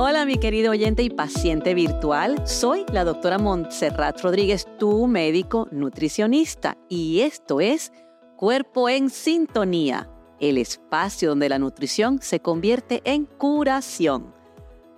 Hola mi querido oyente y paciente virtual, soy la doctora Montserrat Rodríguez, tu médico nutricionista, y esto es Cuerpo en Sintonía, el espacio donde la nutrición se convierte en curación.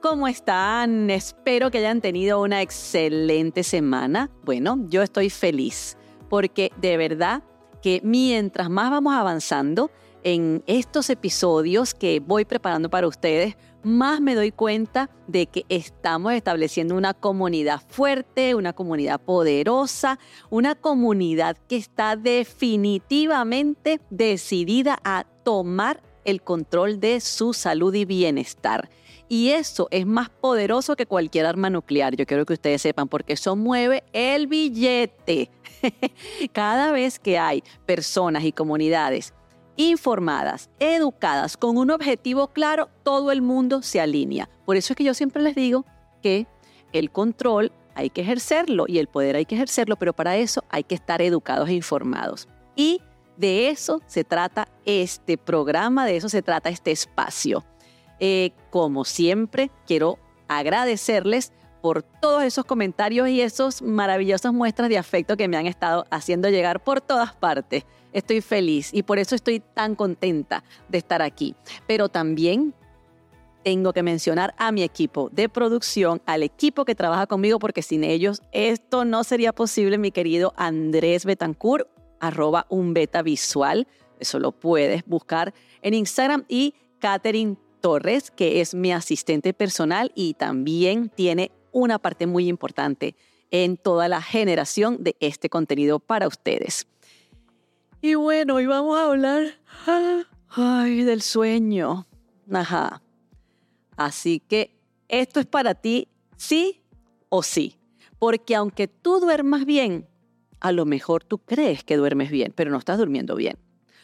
¿Cómo están? Espero que hayan tenido una excelente semana. Bueno, yo estoy feliz porque de verdad que mientras más vamos avanzando en estos episodios que voy preparando para ustedes, más me doy cuenta de que estamos estableciendo una comunidad fuerte, una comunidad poderosa, una comunidad que está definitivamente decidida a tomar el control de su salud y bienestar. Y eso es más poderoso que cualquier arma nuclear, yo quiero que ustedes sepan, porque eso mueve el billete. Cada vez que hay personas y comunidades informadas, educadas, con un objetivo claro, todo el mundo se alinea. Por eso es que yo siempre les digo que el control hay que ejercerlo y el poder hay que ejercerlo, pero para eso hay que estar educados e informados. Y de eso se trata este programa, de eso se trata este espacio. Eh, como siempre, quiero agradecerles por todos esos comentarios y esas maravillosas muestras de afecto que me han estado haciendo llegar por todas partes. Estoy feliz y por eso estoy tan contenta de estar aquí. Pero también tengo que mencionar a mi equipo de producción, al equipo que trabaja conmigo, porque sin ellos esto no sería posible, mi querido Andrés Betancourt, arroba un beta visual. Eso lo puedes buscar en Instagram y Catherine Torres, que es mi asistente personal y también tiene una parte muy importante en toda la generación de este contenido para ustedes. Y bueno, hoy vamos a hablar ay, del sueño. Ajá. Así que esto es para ti, sí o sí. Porque aunque tú duermas bien, a lo mejor tú crees que duermes bien, pero no estás durmiendo bien.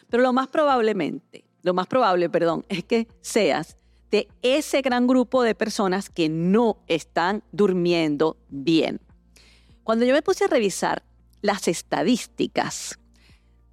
Pero lo más probablemente lo más probable, perdón, es que seas de ese gran grupo de personas que no están durmiendo bien. Cuando yo me puse a revisar las estadísticas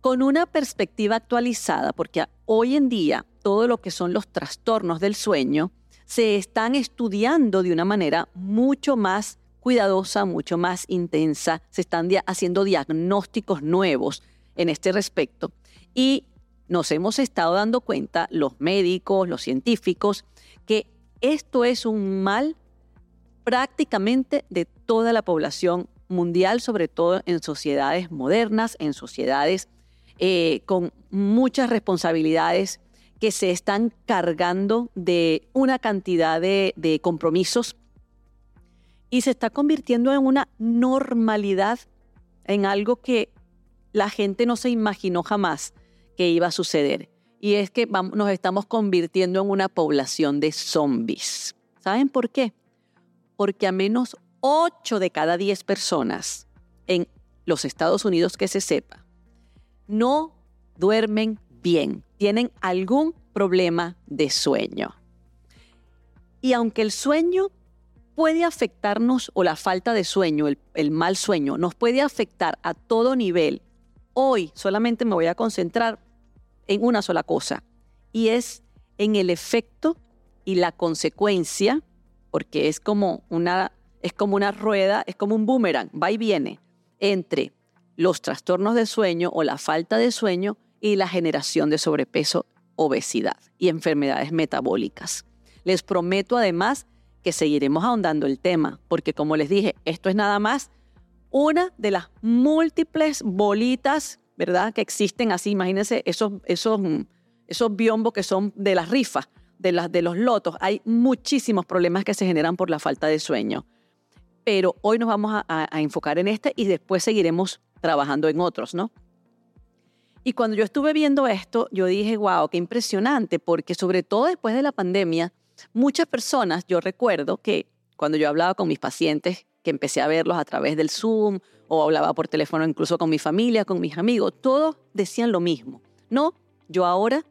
con una perspectiva actualizada, porque hoy en día todo lo que son los trastornos del sueño se están estudiando de una manera mucho más cuidadosa, mucho más intensa, se están haciendo diagnósticos nuevos en este respecto. Y nos hemos estado dando cuenta, los médicos, los científicos, que esto es un mal prácticamente de toda la población mundial, sobre todo en sociedades modernas, en sociedades eh, con muchas responsabilidades que se están cargando de una cantidad de, de compromisos y se está convirtiendo en una normalidad, en algo que la gente no se imaginó jamás que iba a suceder. Y es que nos estamos convirtiendo en una población de zombies. ¿Saben por qué? Porque a menos 8 de cada 10 personas en los Estados Unidos que se sepa no duermen bien, tienen algún problema de sueño. Y aunque el sueño puede afectarnos, o la falta de sueño, el, el, mal sueño, nos puede afectar a todo nivel, hoy solamente me voy a concentrar en una sola cosa y es en el efecto y la consecuencia, porque es como una, es como una rueda, es como un boomerang, va y viene entre los trastornos de sueño o la falta de sueño y la generación de sobrepeso, obesidad y enfermedades metabólicas. Les prometo además que seguiremos ahondando el tema, porque como les dije, esto es nada más una de las múltiples bolitas ¿verdad? Que existen así, imagínense esos, esos, esos biombos que son de las rifas, de, las, de los lotos. Hay muchísimos problemas que se generan por la falta de sueño. Pero hoy nos vamos a, a enfocar en este y después seguiremos trabajando en otros, ¿no? Y cuando yo estuve viendo esto, yo dije, wow, qué impresionante, porque sobre todo después de la pandemia, muchas personas, yo recuerdo que cuando yo hablaba con mis pacientes, que empecé a verlos a través del Zoom o hablaba por teléfono incluso con mi familia, con mis amigos, todos decían lo mismo. No, yo ahora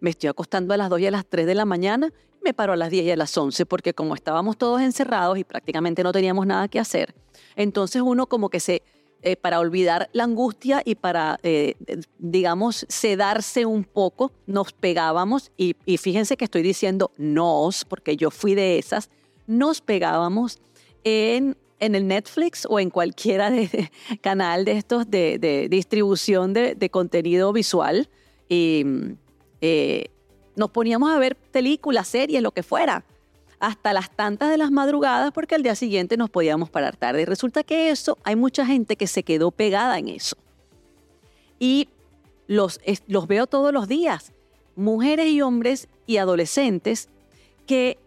me estoy acostando a las 2 y a las 3 de la mañana, me paro a las 10 y a las 11 porque como estábamos todos encerrados y prácticamente no teníamos nada que hacer, entonces uno como que se, eh, para olvidar la angustia y para, eh, digamos, sedarse un poco, nos pegábamos y, y fíjense que estoy diciendo nos, porque yo fui de esas, nos pegábamos en, el Netflix o en cualquiera de, canal de estos de, distribución de, contenido visual y eh, nos poníamos a ver películas, series, lo que fuera, hasta las tantas de las madrugadas porque al día siguiente nos podíamos parar tarde. Y resulta que eso, hay mucha gente que se quedó pegada en eso. Y los, los veo todos los días, mujeres y hombres y adolescentes que,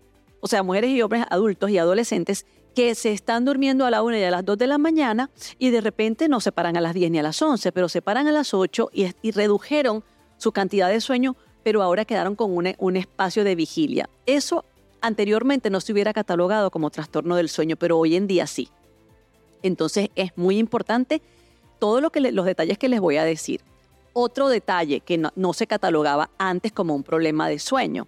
o sea, mujeres y hombres adultos y adolescentes que se están durmiendo a la una y a las dos de la mañana y de repente no se paran a las 10 ni a las 11, pero se paran a las 8 y, redujeron su cantidad de sueño, pero ahora quedaron con un, un espacio de vigilia. Eso anteriormente no se hubiera catalogado como trastorno del sueño, pero hoy en día sí. Entonces es muy importante todo lo los detalles que les voy a decir. Otro detalle que no, no se catalogaba antes como un problema de sueño.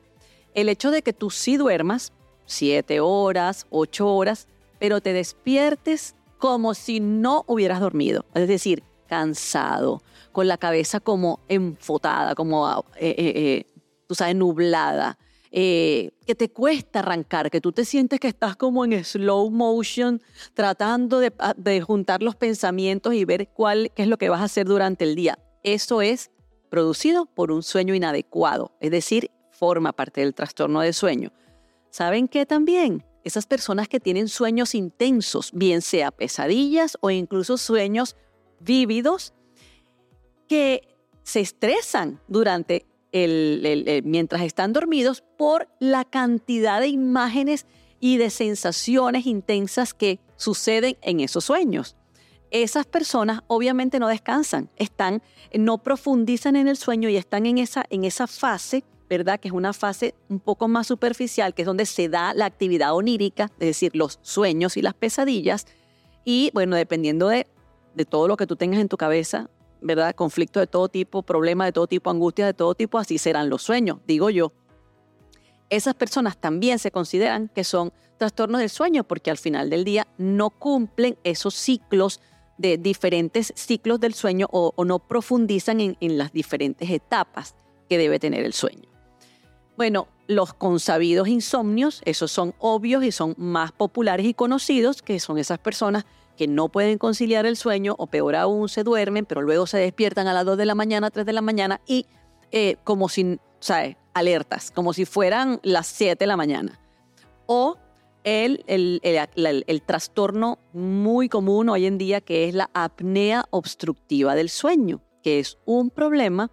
El hecho de que tú sí duermas siete horas, ocho horas, pero te despiertes como si no hubieras dormido. Es decir, cansado, con la cabeza como enfotada, como, eh, eh, eh, tú sabes, nublada, que te cuesta arrancar, que tú te sientes que estás como en slow motion, tratando de, ah, de, juntar los pensamientos y ver cuál, qué es lo que vas a hacer durante el día. Eso es producido por un sueño inadecuado, es decir, forma parte del trastorno de sueño. ¿Saben qué también? Esas personas que tienen sueños intensos, bien sea pesadillas o incluso sueños vívidos, que se estresan durante el, mientras están dormidos por la cantidad de imágenes y de sensaciones intensas que suceden en esos sueños. Esas personas obviamente no descansan, están, no profundizan en el sueño y están en esa, en esa fase ¿verdad? Que es una fase un poco más superficial, que es donde se da la actividad onírica, es decir, los sueños y las pesadillas. Y bueno, dependiendo de, de todo lo que tú tengas en tu cabeza, ¿verdad? Conflictos de todo tipo, problemas de todo tipo, angustias de todo tipo, así serán los sueños, digo yo. Esas personas también se consideran que son trastornos del sueño porque al final del día no cumplen esos ciclos de diferentes ciclos del sueño o, no profundizan en, en las diferentes etapas que debe tener el sueño. Bueno, los consabidos insomnios, esos son obvios y son más populares y conocidos, que son esas personas que no pueden conciliar el sueño o peor aún se duermen, pero luego se despiertan a las 2 de la mañana, 3 de la mañana y eh, como si, ¿sabes? Alertas, como si fueran las 7 de la mañana. O el, el, el, trastorno muy común hoy en día que es la apnea obstructiva del sueño, que es un problema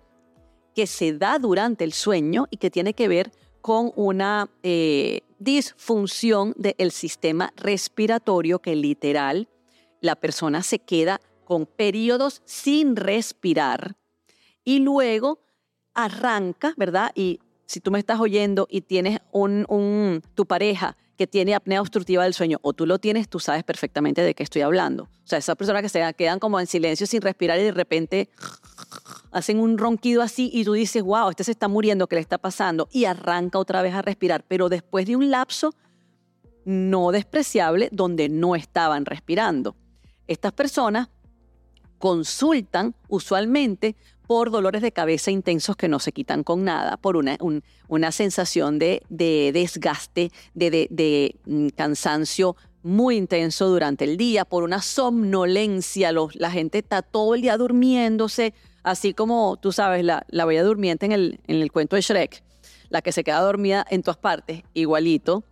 que se da durante el sueño y que tiene que ver con una eh, disfunción del sistema respiratorio que literal la persona se queda con periodos sin respirar y luego arranca, ¿verdad? Y si tú me estás oyendo y tienes un, tu pareja que tiene apnea obstructiva del sueño o tú lo tienes, tú sabes perfectamente de qué estoy hablando. O sea, esas personas que se quedan como en silencio sin respirar y de repente hacen un ronquido así y tú dices, wow, este se está muriendo, ¿qué le está pasando? Y arranca otra vez a respirar, pero después de un lapso no despreciable donde no estaban respirando. Estas personas consultan usualmente por dolores de cabeza intensos que no se quitan con nada, por una, una sensación de, desgaste, de, de, mm, cansancio muy intenso durante el día, por una somnolencia, la gente está todo el día durmiéndose, así como tú sabes, la, la bella durmiente en el, en el cuento de Shrek, la que se queda dormida en todas partes, igualito.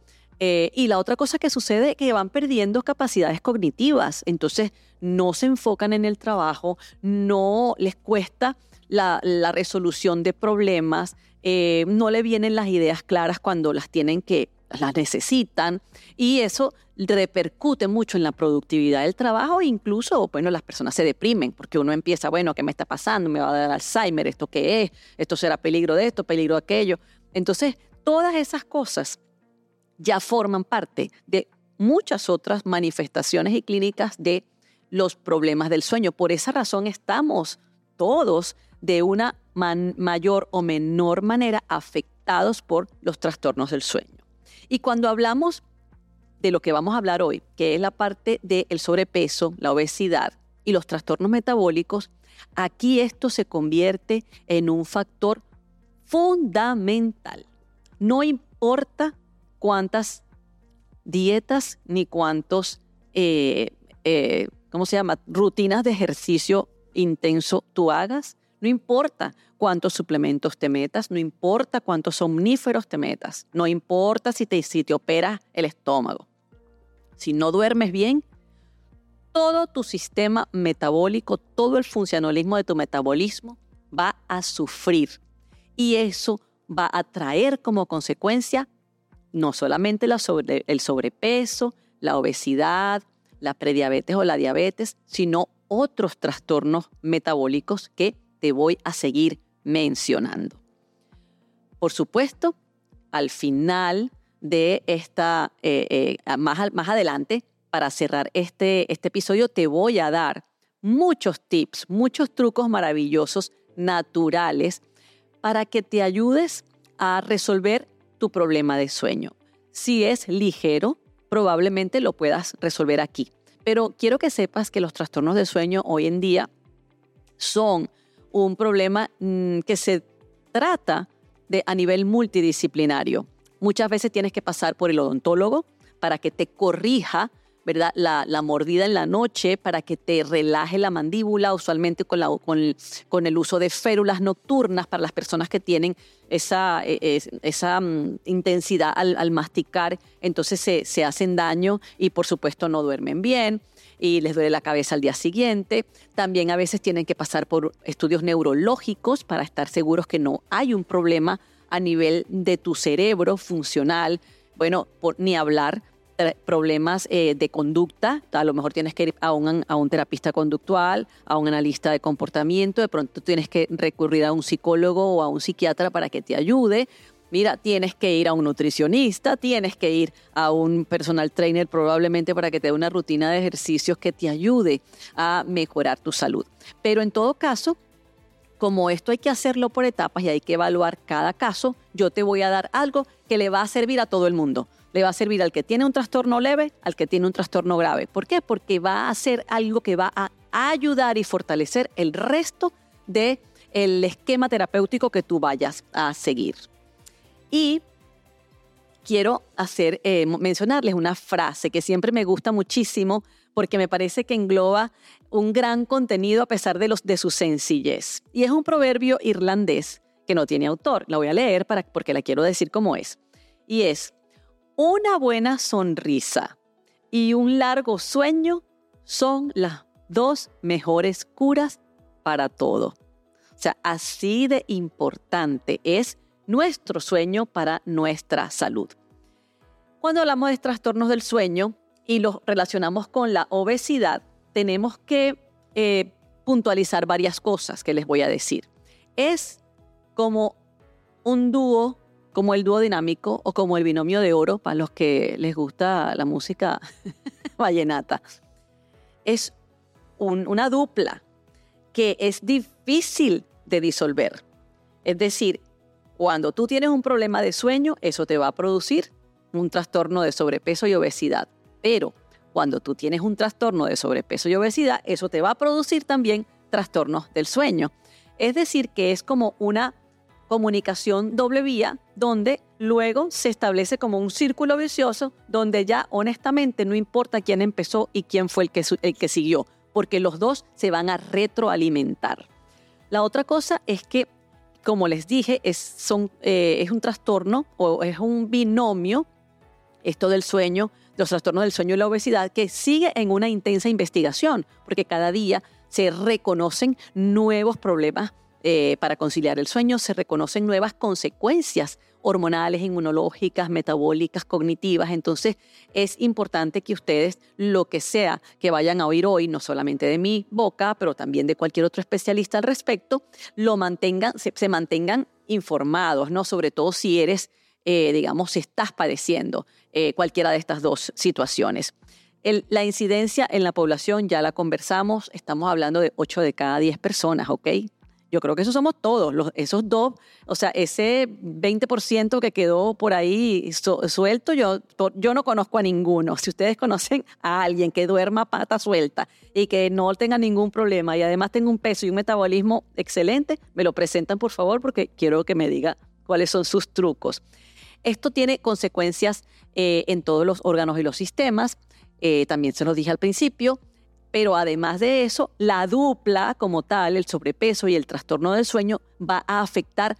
Eh, y la otra cosa que sucede es que van perdiendo capacidades cognitivas, entonces no se enfocan en el trabajo, no les cuesta la, resolución de problemas, eh, no le vienen las ideas claras cuando las tienen que, las necesitan y eso repercute mucho en la productividad del trabajo e incluso, bueno, las personas se deprimen porque uno empieza, bueno, ¿qué me está pasando? ¿Me va a dar Alzheimer? ¿Esto qué es? ¿Esto será peligro de esto, peligro de aquello? Entonces, todas esas cosas ya forman parte de muchas otras manifestaciones y clínicas de los problemas del sueño. Por esa razón estamos todos de una mayor o menor manera afectados por los trastornos del sueño. Y cuando hablamos de lo que vamos a hablar hoy, que es la parte del sobrepeso, la obesidad y los trastornos metabólicos, aquí esto se convierte en un factor fundamental. No importa cuántas dietas ni cuántos, eh, eh, ¿cómo se llama? Rutinas de ejercicio intenso tú hagas. No importa cuántos suplementos te metas, no importa cuántos somníferos te metas, no importa si te, si te operas el estómago. Si no duermes bien, todo tu sistema metabólico, todo el funcionalismo de tu metabolismo va a sufrir. Y eso va a traer como consecuencia no solamente el sobrepeso, la obesidad, la prediabetes o la diabetes, sino otros trastornos metabólicos que te voy a seguir mencionando. Por supuesto, al final de esta, eh, eh, más, más adelante, para cerrar este, este episodio, te voy a dar muchos tips, muchos trucos maravillosos, naturales, para que te ayudes a resolver tu problema de sueño. Si es ligero, probablemente lo puedas resolver aquí. Pero quiero que sepas que los trastornos de sueño hoy en día son un problema mm, que se trata de a nivel multidisciplinario. Muchas veces tienes que pasar por el odontólogo para que te corrija ¿verdad? La, mordida en la noche para que te relaje la mandíbula, usualmente con, la, con, el, uso de férulas nocturnas para las personas que tienen esa, e, esa mm, intensidad al, masticar, entonces se, se hacen daño y por supuesto no duermen bien y les duele la cabeza al día siguiente. También a veces tienen que pasar por estudios neurológicos para estar seguros que no hay un problema a nivel de tu cerebro funcional. Bueno, ni hablar problemas eh, de conducta, a lo mejor tienes que ir a un, a un terapista conductual, a un analista de comportamiento, de pronto tienes que recurrir a un psicólogo o a un psiquiatra para que te ayude. Mira, tienes que ir a un nutricionista, tienes que ir a un personal trainer probablemente para que te dé una rutina de ejercicios que te ayude a mejorar tu salud. Pero en todo caso, como esto hay que hacerlo por etapas y hay que evaluar cada caso, yo te voy a dar algo que le va a servir a todo el mundo le va a servir al que tiene un trastorno leve, al que tiene un trastorno grave. ¿Por qué? Porque va a ser algo que va a ayudar y fortalecer el resto del el esquema terapéutico que tú vayas a seguir. Y quiero hacer, eh, mencionarles una frase que siempre me gusta muchísimo porque me parece que engloba un gran contenido a pesar de, los, de su sencillez. Y es un proverbio irlandés que no tiene autor. La voy a leer para, porque la quiero decir como es. Y es, una buena sonrisa y un largo sueño son las dos mejores curas para todo. O sea, así de importante es nuestro sueño para nuestra salud. Cuando hablamos de trastornos del sueño y los relacionamos con la obesidad, tenemos que eh, puntualizar varias cosas que les voy a decir. Es como un dúo como el dúo dinámico o como el binomio de oro para los que les gusta la música vallenata. Es una dupla que es difícil de disolver. Es decir, cuando tú tienes un problema de sueño, eso te va a producir un trastorno de sobrepeso y obesidad. Pero cuando tú tienes un trastorno de sobrepeso y obesidad, eso te va a producir también trastornos del sueño. Es decir, que es como una comunicación doble vía, donde luego se establece como un círculo vicioso, donde ya honestamente no importa quién empezó y quién fue el que, el que siguió, porque los dos se van a retroalimentar. La otra cosa es que, como les dije, eh, es un trastorno o es un binomio, esto del sueño, los trastornos del sueño y la obesidad, que sigue en una intensa investigación, porque cada día se reconocen nuevos problemas eh, para conciliar el sueño se reconocen nuevas consecuencias hormonales, inmunológicas, metabólicas, cognitivas. Entonces es importante que ustedes, lo que sea que vayan a oír hoy, no solamente de mi boca, pero también de cualquier otro especialista al respecto, lo mantengan, se, mantengan informados, ¿no? Sobre todo si eres, eh, digamos, si estás padeciendo eh, cualquiera de estas dos situaciones. la incidencia en la población ya la conversamos, estamos hablando de 8 de cada 10 personas, ¿ok? Yo creo que esos somos todos, esos dos, o sea, ese 20% que quedó por ahí suelto, yo, yo no conozco a ninguno. Si ustedes conocen a alguien que duerma pata suelta y que no tenga ningún problema y además tenga un peso y un metabolismo excelente, me lo presentan por favor porque quiero que me diga cuáles son sus trucos. Esto tiene consecuencias eh, en todos los órganos y los sistemas, eh, también se los dije al principio, pero además de eso, la dupla como tal, el sobrepeso y el trastorno del sueño, va a afectar.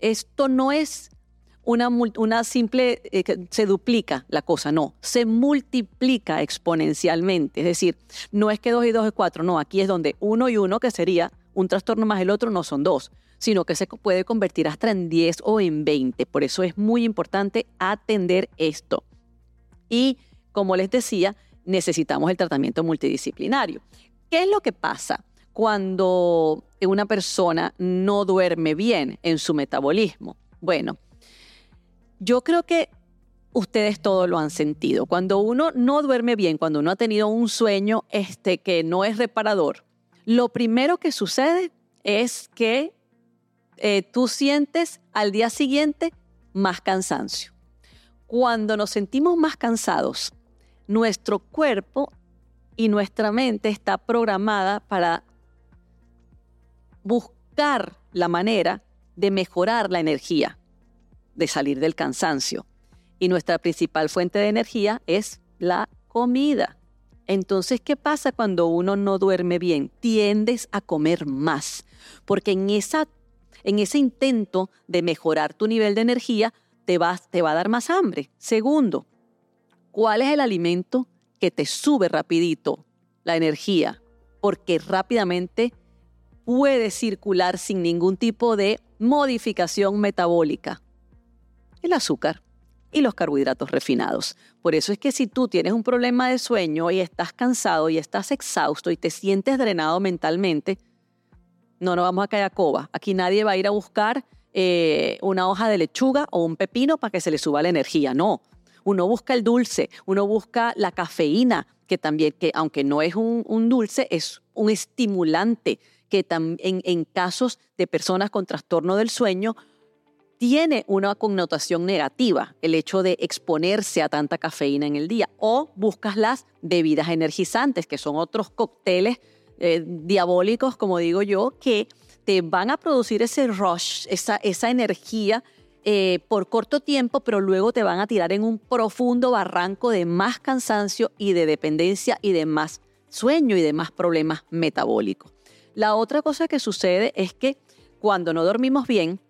Esto no es una, simple, eh, se duplica la cosa, no, se multiplica exponencialmente. Es decir, no es que dos y dos es cuatro, no, aquí es donde uno y uno, que sería un trastorno más el otro, no son dos, sino que se puede convertir hasta en 10 o en 20. Por eso es muy importante atender esto. Y como les decía, necesitamos el tratamiento multidisciplinario. ¿Qué es lo que pasa cuando una persona no duerme bien en su metabolismo? Bueno, yo creo que ustedes todos lo han sentido. Cuando uno no duerme bien, cuando uno ha tenido un sueño este, que no es reparador, lo primero que sucede es que eh, tú sientes al día siguiente más cansancio. Cuando nos sentimos más cansados, nuestro cuerpo y nuestra mente está programada para buscar la manera de mejorar la energía, de salir del cansancio. Y nuestra principal fuente de energía es la comida. Entonces, ¿qué pasa cuando uno no duerme bien? Tiendes a comer más, porque en, esa, en ese intento de mejorar tu nivel de energía, te, te va a dar más hambre. Segundo, ¿Cuál es el alimento que te sube rapidito la energía? Porque rápidamente puede circular sin ningún tipo de modificación metabólica. El azúcar y los carbohidratos refinados. Por eso es que si tú tienes un problema de sueño y estás cansado y estás exhausto y te sientes drenado mentalmente, no nos vamos a caer a coba. Aquí nadie va a ir a buscar eh, una hoja de lechuga o un pepino para que se le suba la energía. No, uno busca el dulce, uno busca la cafeína, que también, que aunque no es un, dulce, es un estimulante que en, en casos de personas con trastorno del sueño tiene una connotación negativa el hecho de exponerse a tanta cafeína en el día. O buscas las bebidas energizantes, que son otros cócteles eh, diabólicos, como digo yo, que te van a producir ese rush, esa, esa energía eh, por corto tiempo, pero luego te van a tirar en un profundo barranco de más cansancio y de dependencia y de más sueño y de más problemas metabólicos. La otra cosa que sucede es que cuando no dormimos bien,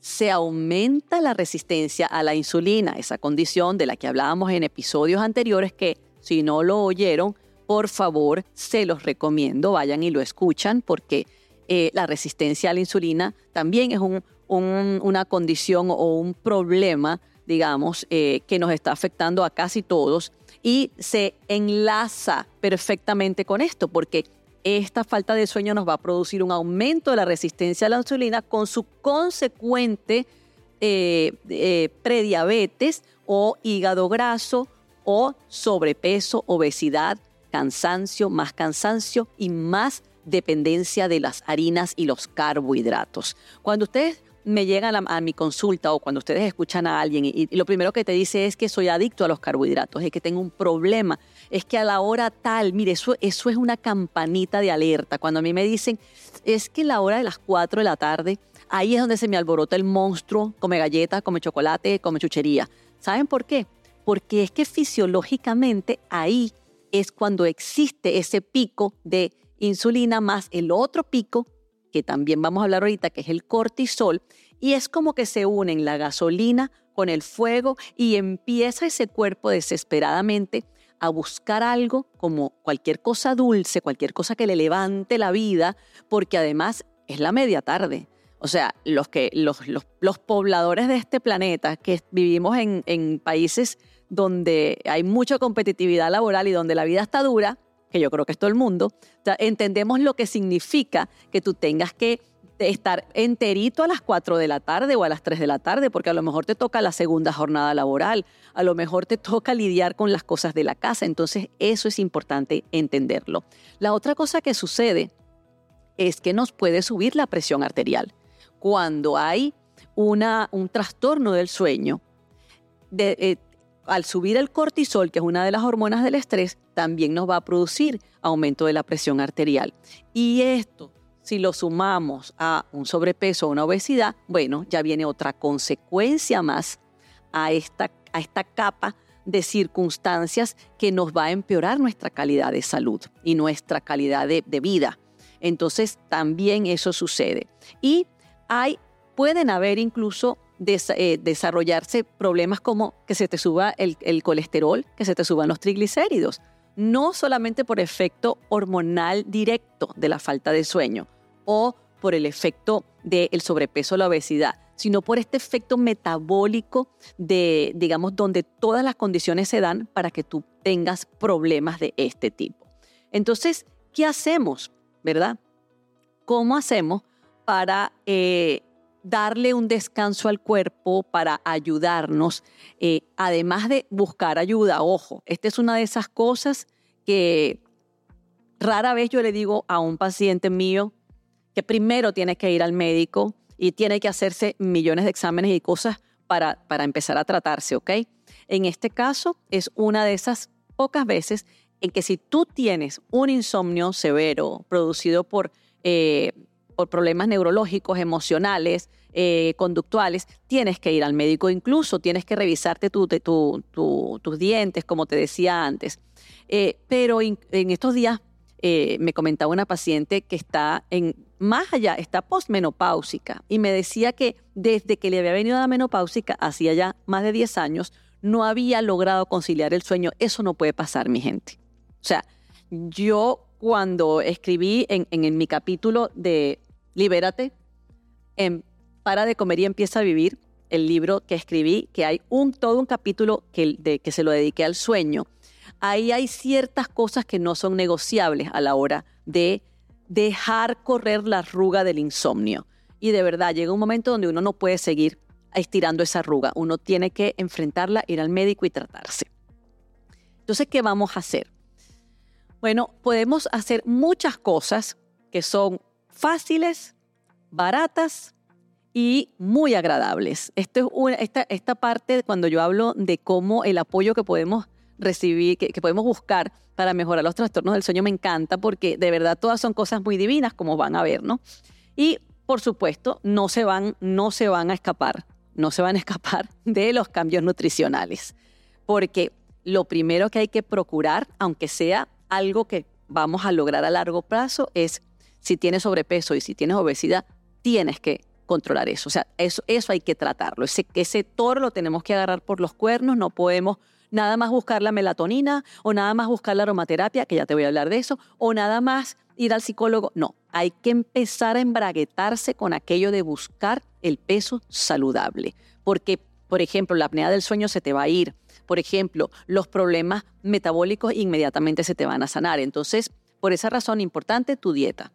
se aumenta la resistencia a la insulina, esa condición de la que hablábamos en episodios anteriores que si no lo oyeron, por favor, se los recomiendo, vayan y lo escuchan porque eh, la resistencia a la insulina también es un una condición o un problema, digamos, eh, que nos está afectando a casi todos y se enlaza perfectamente con esto, porque esta falta de sueño nos va a producir un aumento de la resistencia a la insulina con su consecuente eh, eh, prediabetes o hígado graso o sobrepeso, obesidad, cansancio, más cansancio y más dependencia de las harinas y los carbohidratos. Cuando ustedes me llegan a, mi consulta o cuando ustedes escuchan a alguien y, lo primero que te dice es que soy adicto a los carbohidratos, es que tengo un problema, es que a la hora tal, mire, eso, eso es una campanita de alerta. Cuando a mí me dicen, es que la hora de las 4 de la tarde, ahí es donde se me alborota el monstruo, come galletas, come chocolate, come chuchería. ¿Saben por qué? Porque es que fisiológicamente ahí es cuando existe ese pico de insulina más el otro pico que también vamos a hablar ahorita, que es el cortisol, y es como que se unen la gasolina con el fuego y empieza ese cuerpo desesperadamente a buscar algo como cualquier cosa dulce, cualquier cosa que le levante la vida, porque además es la media tarde. O sea, los, que, los, los, pobladores de este planeta que vivimos en, en países donde hay mucha competitividad laboral y donde la vida está dura, que yo creo que es todo el mundo, entendemos lo que significa que tú tengas que estar enterito a las 4 de la tarde o a las 3 de la tarde, porque a lo mejor te toca la segunda jornada laboral, a lo mejor te toca lidiar con las cosas de la casa, entonces eso es importante entenderlo. La otra cosa que sucede es que nos puede subir la presión arterial. Cuando hay una, un trastorno del sueño, de, eh, al subir el cortisol, que es una de las hormonas del estrés, también nos va a producir aumento de la presión arterial. Y esto si lo sumamos a un sobrepeso o una obesidad, bueno, ya viene otra consecuencia más a esta, a esta capa de circunstancias que nos va a empeorar nuestra calidad de salud y nuestra calidad de, vida. Entonces también eso sucede. Y hay, pueden haber incluso eh, desarrollarse problemas como que se te suba el, colesterol, que se te suban los triglicéridos, no solamente por efecto hormonal directo de la falta de sueño o por el efecto del sobrepeso o la obesidad, sino por este efecto metabólico de, digamos, donde todas las condiciones se dan para que tú tengas problemas de este tipo. Entonces, ¿qué hacemos? ¿Verdad? ¿Cómo hacemos para eh, darle un descanso al cuerpo, para ayudarnos, eh, además de buscar ayuda? Ojo, esta es una de esas cosas que rara vez yo le digo a un paciente mío que primero tiene que ir al médico, y tiene que hacerse millones de exámenes y cosas para, para empezar a tratarse, ¿ok? En este caso es una de esas pocas veces en que si tú tienes un insomnio severo producido por, eh, por problemas neurológicos, emocionales, eh, conductuales, tienes que ir al médico, incluso tienes que revisarte tus dientes, como te decía antes. Eh, pero en estos días eh, me comentaba una paciente que está en más allá, está postmenopáusica y me decía que desde que le había venido la menopáusica, hacía ya más de 10 años, no había logrado conciliar el sueño. Eso no puede pasar, mi gente. O sea, yo cuando escribí en, mi capítulo de Libérate, en Para de comer y empieza a vivir, el libro que escribí, que hay un, todo un capítulo que, de, que se lo dediqué al sueño, ahí hay ciertas cosas que no son negociables a la hora de dejar correr la arruga del insomnio. Y de verdad, llega un momento donde uno no puede seguir estirando esa arruga. Uno tiene que enfrentarla, ir al médico y tratarse. Entonces, ¿qué vamos a hacer? Bueno, podemos hacer muchas cosas que son fáciles, baratas y muy agradables. Esto es esta, esta parte cuando yo hablo de cómo el apoyo que podemos recibir, que, podemos buscar para mejorar los trastornos del sueño me encanta porque de verdad todas son cosas muy divinas como van a ver, ¿no? Y por supuesto no se van, no se van a escapar, no se van a escapar de los cambios nutricionales, porque lo primero que hay que procurar, aunque sea algo que vamos a lograr a largo plazo, es si tienes sobrepeso y si tienes obesidad, tienes que controlar eso. O sea, eso, eso hay que tratarlo. Ese, ese toro lo tenemos que agarrar por los cuernos, no podemos nada más buscar la melatonina o nada más buscar la aromaterapia, que ya te voy a hablar de eso, o nada más ir al psicólogo. No, hay que empezar a embraguetarse con aquello de buscar el peso saludable. Porque, por ejemplo, la apnea del sueño se te va a ir. Por ejemplo, los problemas metabólicos inmediatamente se te van a sanar. Entonces, por esa razón, importante tu dieta.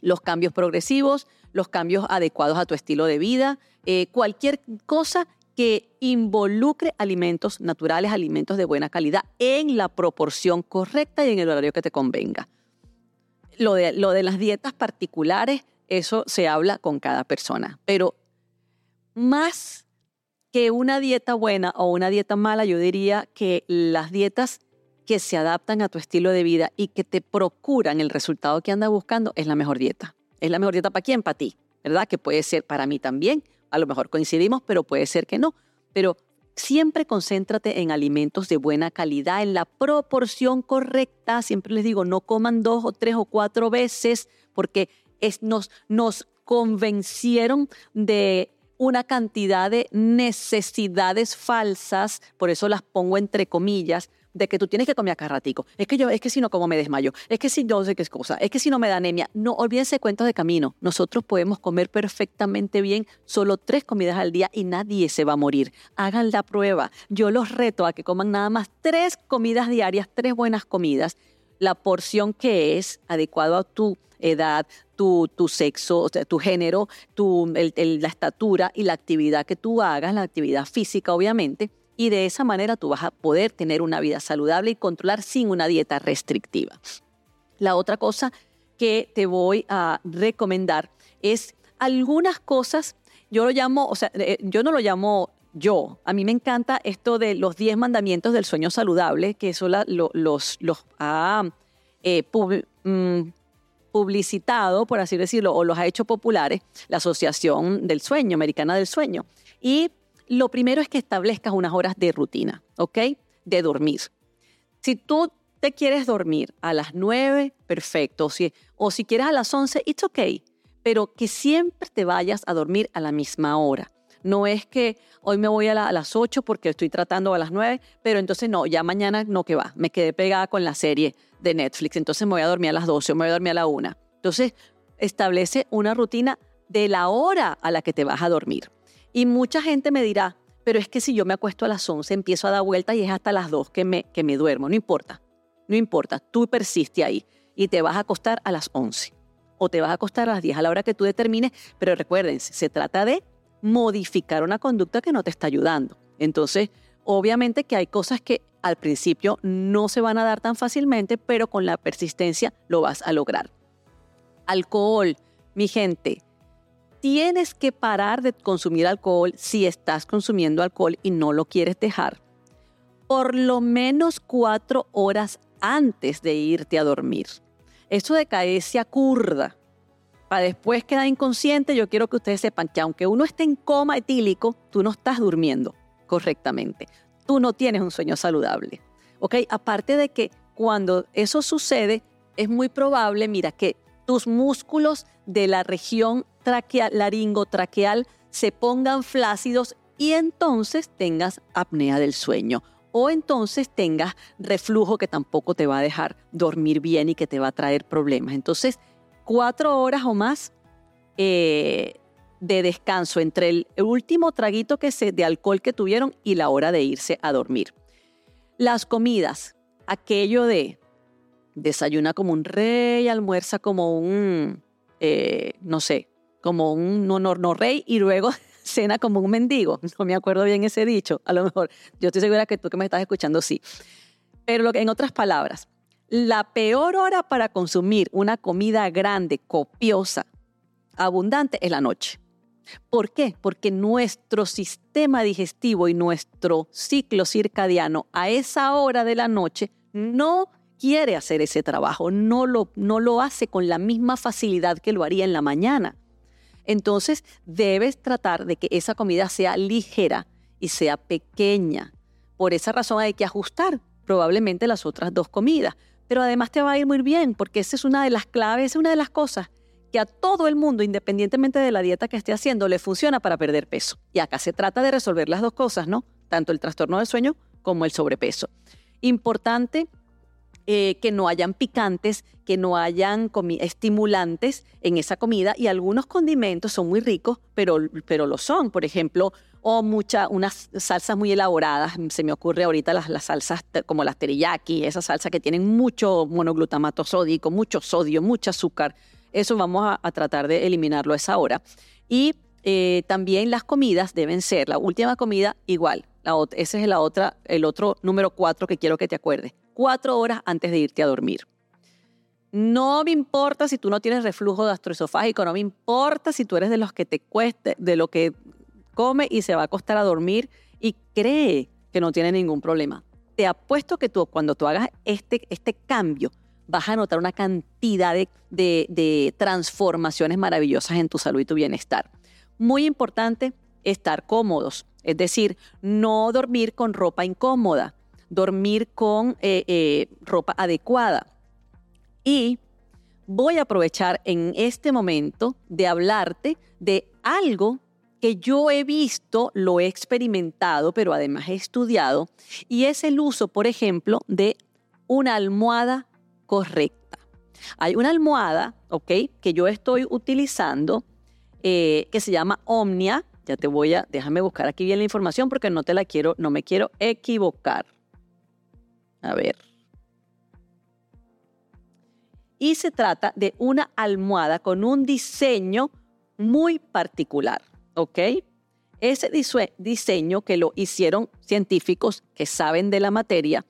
Los cambios progresivos, los cambios adecuados a tu estilo de vida, eh, cualquier cosa que involucre alimentos naturales, alimentos de buena calidad, en la proporción correcta y en el horario que te convenga. Lo de, lo de las dietas particulares, eso se habla con cada persona, pero más que una dieta buena o una dieta mala, yo diría que las dietas que se adaptan a tu estilo de vida y que te procuran el resultado que andas buscando es la mejor dieta. Es la mejor dieta para quién? Para ti, ¿verdad? Que puede ser para mí también, a lo mejor coincidimos, pero puede ser que no. Pero siempre concéntrate en alimentos de buena calidad, en la proporción correcta. Siempre les digo, no coman dos o tres o cuatro veces porque es, nos, nos convencieron de una cantidad de necesidades falsas, por eso las pongo entre comillas, de que tú tienes que comer a ratico. Es que yo, es que si no como me desmayo. Es que si no sé qué es cosa. Es que si no me da anemia. No olvídense cuentos de camino. Nosotros podemos comer perfectamente bien solo tres comidas al día y nadie se va a morir. Hagan la prueba. Yo los reto a que coman nada más tres comidas diarias, tres buenas comidas. La porción que es adecuado a tu edad, tu, tu sexo, tu género, tu, la estatura y la actividad que tú hagas, la actividad física obviamente, y de esa manera tú vas a poder tener una vida saludable y controlar sin una dieta restrictiva. La otra cosa que te voy a recomendar es algunas cosas, yo lo llamo, o sea, eh, yo no lo llamo yo. A mí me encanta esto de los 10 mandamientos del sueño saludable, que eso los, ha eh, mm, publicitado, por así decirlo, o los ha hecho populares la Asociación del Sueño, Americana del Sueño. Y lo primero es que establezcas unas horas de rutina, ¿ok? De dormir. Si tú te quieres dormir a las 9, perfecto. Si, o si quieres a las 11, it's okay. Pero que siempre te vayas a dormir a la misma hora. No es que hoy me voy a, las 8 porque estoy tratando a las 9, pero entonces no, ya mañana no que va. Me quedé pegada con la serie de Netflix, entonces me voy a dormir a las 12 o me voy a dormir a la 1. Entonces, establece una rutina de la hora a la que te vas a dormir. Y mucha gente me dirá, pero es que si yo me acuesto a las 11, empiezo a dar vueltas y es hasta las 2 que me, que me duermo. No importa, no importa, tú persiste ahí y te vas a acostar a las 11 o te vas a acostar a las 10 a la hora que tú determines, pero recuerden, se trata de modificar una conducta que no te está ayudando. Entonces, obviamente que hay cosas que al principio no se van a dar tan fácilmente, pero con la persistencia lo vas a lograr. Alcohol, mi gente, tienes que parar de consumir alcohol si estás consumiendo alcohol y no lo quieres dejar. Por lo menos cuatro horas antes de irte a dormir. Eso de caerse a curda para después quedar inconsciente, yo quiero que ustedes sepan que aunque uno esté en coma etílico, tú no estás durmiendo correctamente. Tú no tienes un sueño saludable. ¿Ok? Aparte de que cuando eso sucede, es muy probable, mira, que tus músculos de la región traqueal, laringotraqueal se pongan flácidos y entonces tengas apnea del sueño o entonces tengas reflujo que tampoco te va a dejar dormir bien y que te va a traer problemas. Entonces, cuatro horas o más eh, de descanso entre el último traguito que se, de alcohol que tuvieron y la hora de irse a dormir. Las comidas, aquello de desayuna como un rey, almuerza como un, eh, no sé, como un no, no, no rey y luego cena como un mendigo. No me acuerdo bien ese dicho, a lo mejor. Yo estoy segura que tú que me estás escuchando sí. Pero lo que, en otras palabras, la peor hora para consumir una comida grande, copiosa, abundante es la noche. ¿Por qué? Porque nuestro sistema digestivo y nuestro ciclo circadiano a esa hora de la noche no quiere hacer ese trabajo, no lo, no lo hace con la misma facilidad que lo haría en la mañana. Entonces debes tratar de que esa comida sea ligera y sea pequeña. Por esa razón hay que ajustar probablemente las otras dos comidas pero además te va a ir muy bien, porque esa es una de las claves, es una de las cosas que a todo el mundo, independientemente de la dieta que esté haciendo, le funciona para perder peso. Y acá se trata de resolver las dos cosas, ¿no? Tanto el trastorno del sueño como el sobrepeso. Importante eh, que no hayan picantes, que no hayan estimulantes en esa comida y algunos condimentos son muy ricos, pero, pero lo son. Por ejemplo, o mucha, unas salsas muy elaboradas. Se me ocurre ahorita las, las salsas como las teriyaki, esas salsas que tienen mucho monoglutamato sódico, mucho sodio, mucho azúcar. Eso vamos a, tratar de eliminarlo a esa hora. Y eh, también las comidas deben ser, la última comida igual. La, ese es la otra, el otro número cuatro que quiero que te acuerdes. Cuatro horas antes de irte a dormir. No me importa si tú no tienes reflujo gastroesofágico, no me importa si tú eres de los que te cueste, de lo que come y se va a acostar a dormir y cree que no tiene ningún problema. Te apuesto que tú, cuando tú hagas este, este cambio, vas a notar una cantidad de, de transformaciones maravillosas en tu salud y tu bienestar. Muy importante, estar cómodos, es decir, no dormir con ropa incómoda, dormir con eh, eh, ropa adecuada. Y voy a aprovechar en este momento de hablarte de algo que yo he visto, lo he experimentado, pero además he estudiado, y es el uso, por ejemplo, de una almohada correcta. Hay una almohada, ¿ok? Que yo estoy utilizando, eh, que se llama Omnia. Ya te voy a, déjame buscar aquí bien la información porque no te la quiero, no me quiero equivocar. A ver. Y se trata de una almohada con un diseño muy particular. ¿ok? Ese diseño que lo hicieron científicos que saben de la materia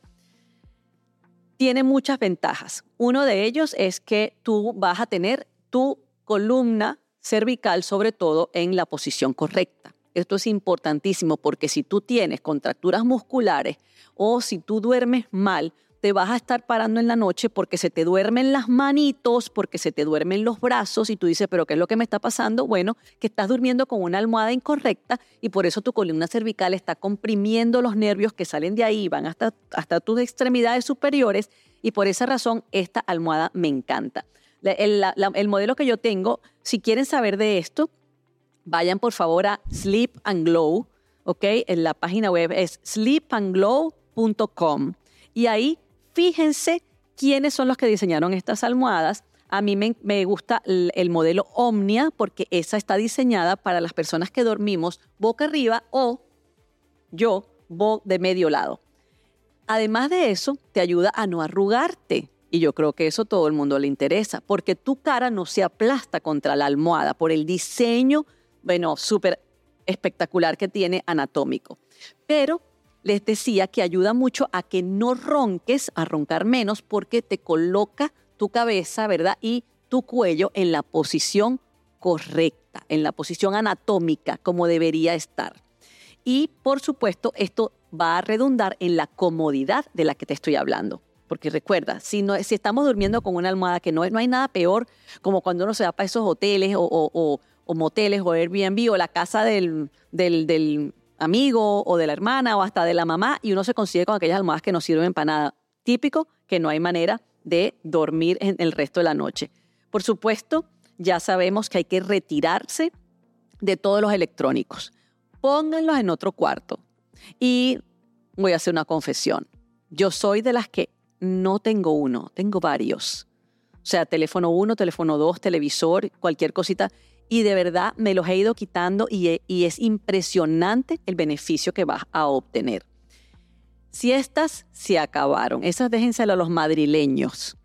tiene muchas ventajas. Uno de ellos es que tú vas a tener tu columna cervical, sobre todo en la posición correcta. Esto es importantísimo porque si tú tienes contracturas musculares o si tú duermes mal, te vas a estar parando en la noche porque se te duermen las manitos, porque se te duermen los brazos y tú dices, pero ¿qué es lo que me está pasando? Bueno, que estás durmiendo con una almohada incorrecta y por eso tu columna cervical está comprimiendo los nervios que salen de ahí van hasta, hasta tus extremidades superiores y por esa razón esta almohada me encanta. El, el modelo que yo tengo, si quieren saber de esto, vayan por favor a Sleep and Glow, ¿ok? En la página web es sleepandglow.com y ahí fíjense quiénes son los que diseñaron estas almohadas. A mí me, gusta el, modelo Omnia porque esa está diseñada para las personas que dormimos boca arriba o yo de medio lado. Además de eso, te ayuda a no arrugarte. Y yo creo que eso todo el mundo le interesa, porque tu cara no se aplasta contra la almohada por el diseño, bueno, súper espectacular que tiene anatómico. Pero les decía que ayuda mucho a que no ronques, a roncar menos, porque te coloca tu cabeza, ¿verdad? Y tu cuello en la posición correcta, en la posición anatómica como debería estar. Y por supuesto, esto va a redundar en la comodidad de la que te estoy hablando. Porque recuerda, si, no, si estamos durmiendo con una almohada que no, no hay nada peor como cuando uno se va para esos hoteles o, moteles o Airbnb o la casa del, del, del amigo o de la hermana o hasta de la mamá y uno se consigue con aquellas almohadas que no sirven para nada. Típico que no hay manera de dormir en el resto de la noche. Por supuesto, ya sabemos que hay que retirarse de todos los electrónicos. Pónganlos en otro cuarto. Y voy a hacer una confesión. Yo soy de las que no tengo uno, tengo varios. O sea, teléfono uno, teléfono dos, televisor, cualquier cosita y de verdad me los he ido quitando y, es impresionante el beneficio que vas a obtener. Si estas se acabaron, esas déjenselo a los madrileños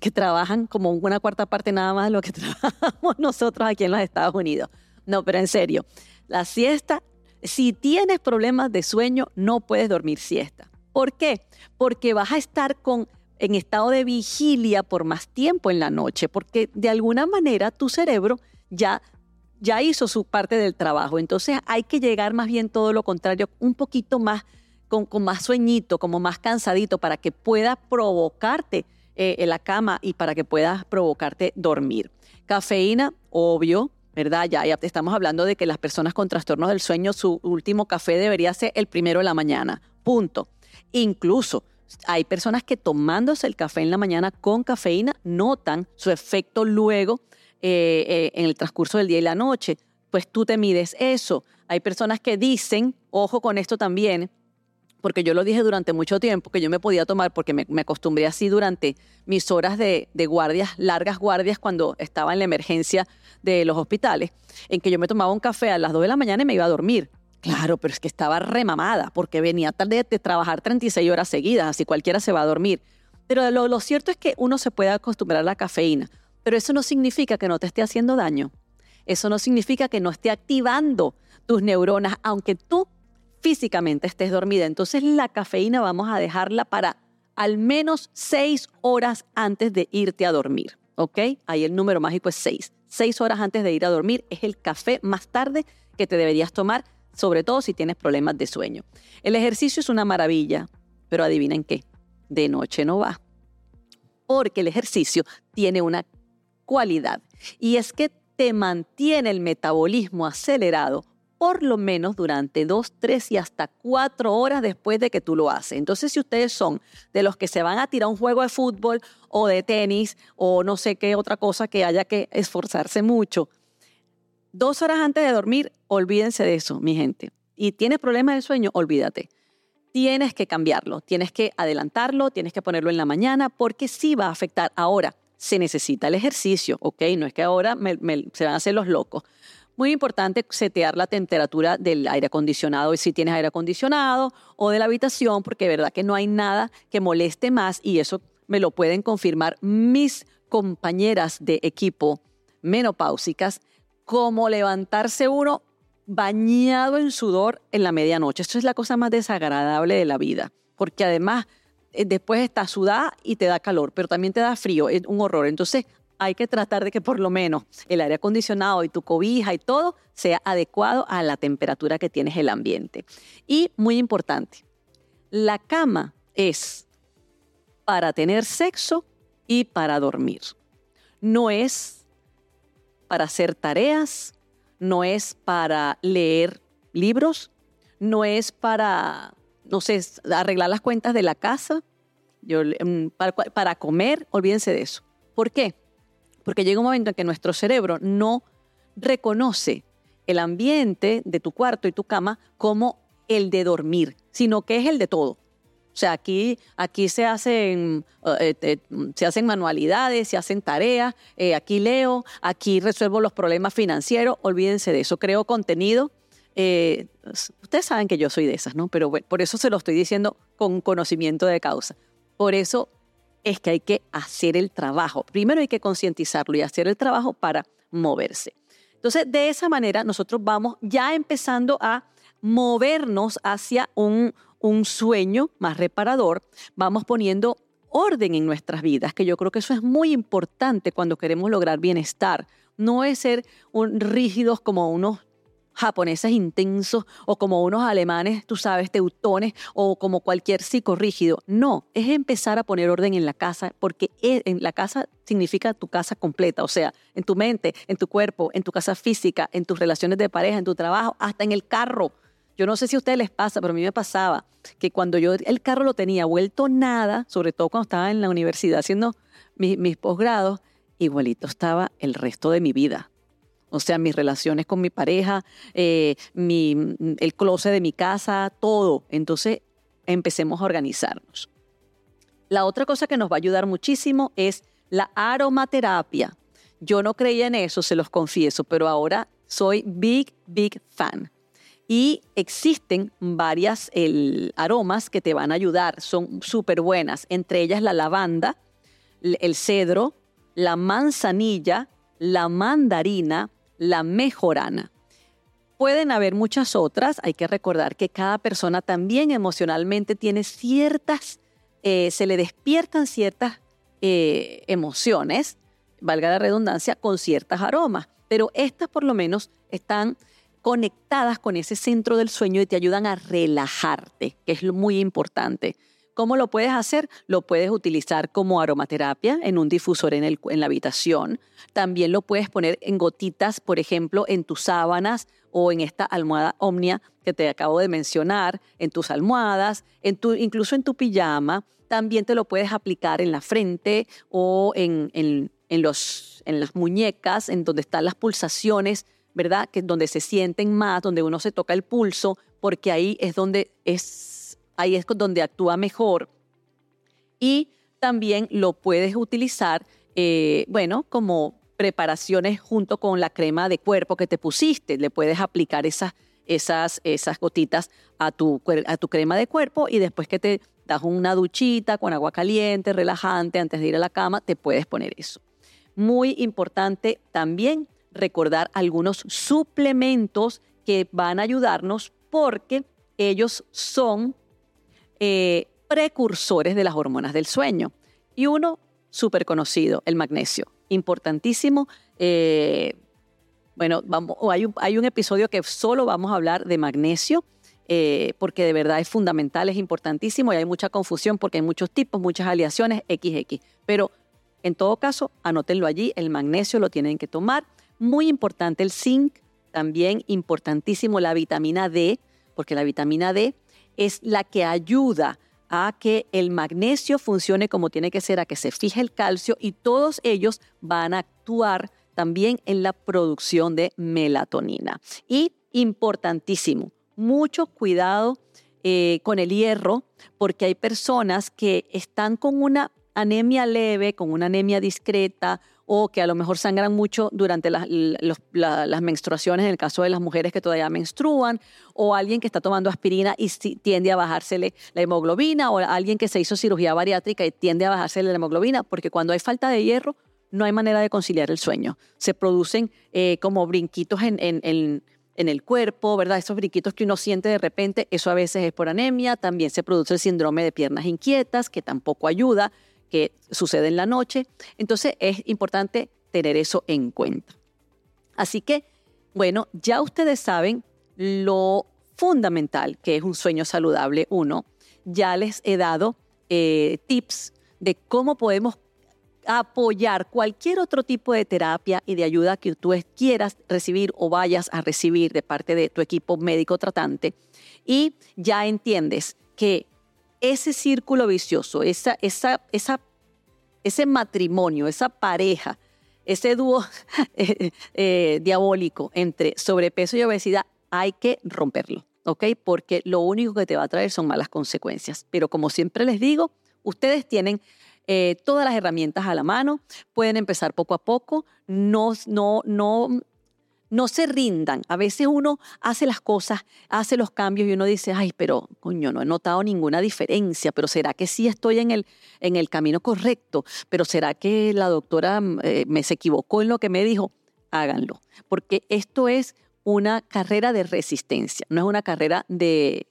que trabajan como una cuarta parte nada más de lo que trabajamos nosotros aquí en los Estados Unidos. No, pero en serio, la siesta, si tienes problemas de sueño, no puedes dormir siesta. ¿Por qué? Porque vas a estar con en estado de vigilia por más tiempo en la noche, porque de alguna manera tu cerebro ya, ya hizo su parte del trabajo. Entonces hay que llegar más bien todo lo contrario, un poquito más, con, más sueñito, como más cansadito, para que pueda provocarte eh, en la cama y para que puedas provocarte dormir. Cafeína, obvio, ¿verdad? Ya, ya estamos hablando de que las personas con trastornos del sueño, su último café debería ser el primero de la mañana. Punto. Incluso hay personas que tomándose el café en la mañana con cafeína notan su efecto luego eh, eh, en el transcurso del día y la noche. Pues tú te mides eso. Hay personas que dicen, ojo con esto también, porque yo lo dije durante mucho tiempo, que yo me podía tomar, porque me, acostumbré así durante mis horas de, guardias, largas guardias, cuando estaba en la emergencia de los hospitales, en que yo me tomaba un café a las 2 de la mañana y me iba a dormir. Claro, pero es que estaba remamada, porque venía tarde de trabajar 36 horas seguidas, así cualquiera se va a dormir. Pero lo, lo cierto es que uno se puede acostumbrar a la cafeína. Pero eso no significa que no te esté haciendo daño. Eso no significa que no esté activando tus neuronas, aunque tú físicamente estés dormida. Entonces la cafeína vamos a dejarla para al menos seis horas antes de irte a dormir. ¿Ok? Ahí el número mágico es seis. Seis horas antes de ir a dormir es el café más tarde que te deberías tomar, sobre todo si tienes problemas de sueño. El ejercicio es una maravilla, pero adivinen qué, de noche no va. Porque el ejercicio tiene una y es que te mantiene el metabolismo acelerado por lo menos durante dos, tres y hasta cuatro horas después de que tú lo haces. Entonces, si ustedes son de los que se van a tirar un juego de fútbol o de tenis o no sé qué otra cosa que haya que esforzarse mucho, dos horas antes de dormir, olvídense de eso, mi gente. Y tienes problemas de sueño, olvídate. Tienes que cambiarlo, tienes que adelantarlo, tienes que ponerlo en la mañana porque sí va a afectar. Ahora, se necesita el ejercicio, ¿ok? No es que ahora se van a hacer los locos. Muy importante setear la temperatura del aire acondicionado, si tienes aire acondicionado o de la habitación, porque de verdad que no hay nada que moleste más y eso me lo pueden confirmar mis compañeras de equipo menopáusicas, como levantarse uno bañado en sudor en la medianoche. Esto es la cosa más desagradable de la vida, porque además después está sudada y te da calor, pero también te da frío, es un horror. Entonces hay que tratar de que por lo menos el aire acondicionado y tu cobija y todo sea adecuado a la temperatura que tienes el ambiente. Y muy importante, la cama es para tener sexo y para dormir. No es para hacer tareas, no es para leer libros, no es para, no sé, arreglar las cuentas de la casa, yo, mm, para, para comer, olvídense de eso. ¿Por qué? Porque llega un momento en que nuestro cerebro no reconoce el ambiente de tu cuarto y tu cama como el de dormir, sino que es el de todo. O sea, aquí, aquí se, hacen, eh, eh, se hacen manualidades, se hacen tareas, eh, aquí leo, aquí resuelvo los problemas financieros, olvídense de eso, creo contenido. Ustedes saben que yo soy de esas, ¿no? Pero bueno, por eso se lo estoy diciendo con conocimiento de causa. Por eso es que hay que hacer el trabajo. Primero hay que concientizarlo y hacer el trabajo para moverse. Entonces, de esa manera nosotros vamos ya empezando a movernos hacia un, un sueño más reparador, vamos poniendo orden en nuestras vidas, que yo creo que eso es muy importante cuando queremos lograr bienestar. No es ser un, rígidos como unos japoneses intensos o como unos alemanes, tú sabes, teutones o como cualquier psicorrígido. No, es empezar a poner orden en la casa porque e, en la casa significa tu casa completa, o sea, en tu mente, en tu cuerpo, en tu casa física, en tus relaciones de pareja, en tu trabajo, hasta en el carro. Yo no sé si a ustedes les pasa, pero a mí me pasaba que cuando yo el carro lo tenía vuelto nada, sobre todo cuando estaba en la universidad haciendo mis, posgrados, igualito estaba el resto de mi vida. O sea, mis relaciones con mi pareja, eh, el closet de mi casa, todo. Entonces, empecemos a organizarnos. La otra cosa que nos va a ayudar muchísimo es la aromaterapia. Yo no creía en eso, se los confieso, pero ahora soy big, big fan. Y existen varias aromas que te van a ayudar, son súper buenas, entre ellas la lavanda, el cedro, la manzanilla, la mandarina, la mejorana. Pueden haber muchas otras, hay que recordar que cada persona también emocionalmente tiene ciertas, eh, se le despiertan ciertas eh, emociones, valga la redundancia, con ciertas aromas, pero estas por lo menos están conectadas con ese centro del sueño y te ayudan a relajarte, que es muy importante. ¿Cómo lo puedes hacer? Lo puedes utilizar como aromaterapia en un difusor en, el, en la habitación. También lo puedes poner en gotitas, por ejemplo, en tus sábanas o en esta almohada omnia que te acabo de mencionar, en tus almohadas, en tu, incluso en tu pijama. También te lo puedes aplicar en la frente o en, en, en los, en las muñecas, en donde están las pulsaciones ¿verdad? Que donde se sienten más, donde uno se toca el pulso, porque ahí es donde es, ahí es donde actúa mejor. Y también lo puedes utilizar, eh, bueno, como preparaciones junto con la crema de cuerpo que te pusiste. Le puedes aplicar esas, esas, esas gotitas a tu, a tu crema de cuerpo y después que te das una duchita con agua caliente, relajante, antes de ir a la cama, te puedes poner eso. Muy importante también recordar algunos suplementos que van a ayudarnos porque ellos son eh, precursores de las hormonas del sueño. Y uno súper conocido, el magnesio, importantísimo. Eh, bueno, vamos, hay, un, hay, un, episodio que solo vamos a hablar de magnesio, eh, porque de verdad es fundamental, es importantísimo y hay mucha confusión porque hay muchos tipos, muchas aleaciones, XX. Pero en todo caso, anótenlo allí, el magnesio lo tienen que tomar. Muy importante el zinc, también importantísimo la vitamina D, porque la vitamina D es la que ayuda a que el magnesio funcione como tiene que ser, a que se fije el calcio y todos ellos van a actuar también en la producción de melatonina. Y importantísimo, mucho cuidado eh, con el hierro, porque hay personas que están con una anemia leve, con una anemia discreta o que a lo mejor sangran mucho durante las, menstruaciones, en el caso de las mujeres que todavía menstruan, o alguien que está tomando aspirina y tiende a bajársele la hemoglobina, o alguien que se hizo cirugía bariátrica y tiende a bajársele la hemoglobina, porque cuando hay falta de hierro, no hay manera de conciliar el sueño. Se producen eh, como brinquitos en, en el cuerpo, ¿verdad? Esos brinquitos que uno siente de repente, eso a veces es por anemia, también se produce el síndrome de piernas inquietas, que tampoco ayuda que sucede en la noche. Entonces es importante tener eso en cuenta. Así que, bueno, ya ustedes saben lo fundamental que es un sueño saludable. Uno, ya les he dado eh, tips de cómo podemos apoyar cualquier otro tipo de terapia y de ayuda que tú quieras recibir o vayas a recibir de parte de tu equipo médico tratante. Y ya entiendes que ese círculo vicioso, esa, esa, esa, ese matrimonio, esa pareja, ese dúo eh, eh, diabólico entre sobrepeso y obesidad, hay que romperlo, ¿ok? Porque lo único que te va a traer son malas consecuencias. Pero como siempre les digo, ustedes tienen eh, todas las herramientas a la mano, pueden empezar poco a poco, no, no, no, no se rindan. A veces uno hace las cosas, hace los cambios y uno dice, ay, pero coño, no he notado ninguna diferencia, pero ¿será que sí estoy en el, en el camino correcto? ¿Pero será que la doctora eh, me se equivocó en lo que me dijo? Háganlo, porque esto es una carrera de resistencia, no es una carrera de,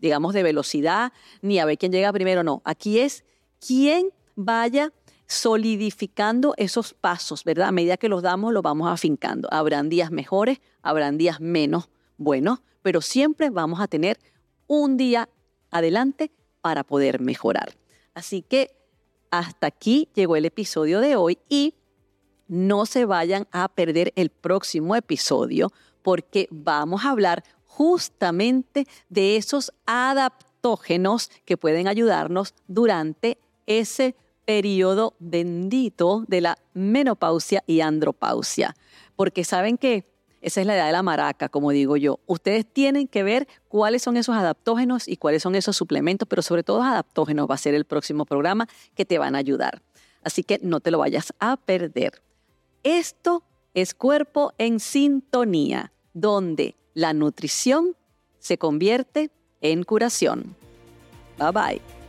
digamos, de velocidad, ni a ver quién llega primero, no. Aquí es quién vaya solidificando esos pasos, ¿verdad? A medida que los damos, los vamos afincando. Habrán días mejores, habrán días menos buenos, pero siempre vamos a tener un día adelante para poder mejorar. Así que hasta aquí llegó el episodio de hoy y no se vayan a perder el próximo episodio porque vamos a hablar justamente de esos adaptógenos que pueden ayudarnos durante ese periodo bendito de la menopausia y andropausia. Porque saben que esa es la edad de la maraca, como digo yo. Ustedes tienen que ver cuáles son esos adaptógenos y cuáles son esos suplementos, pero sobre todo adaptógenos va a ser el próximo programa que te van a ayudar. Así que no te lo vayas a perder. Esto es cuerpo en sintonía, donde la nutrición se convierte en curación. Bye bye.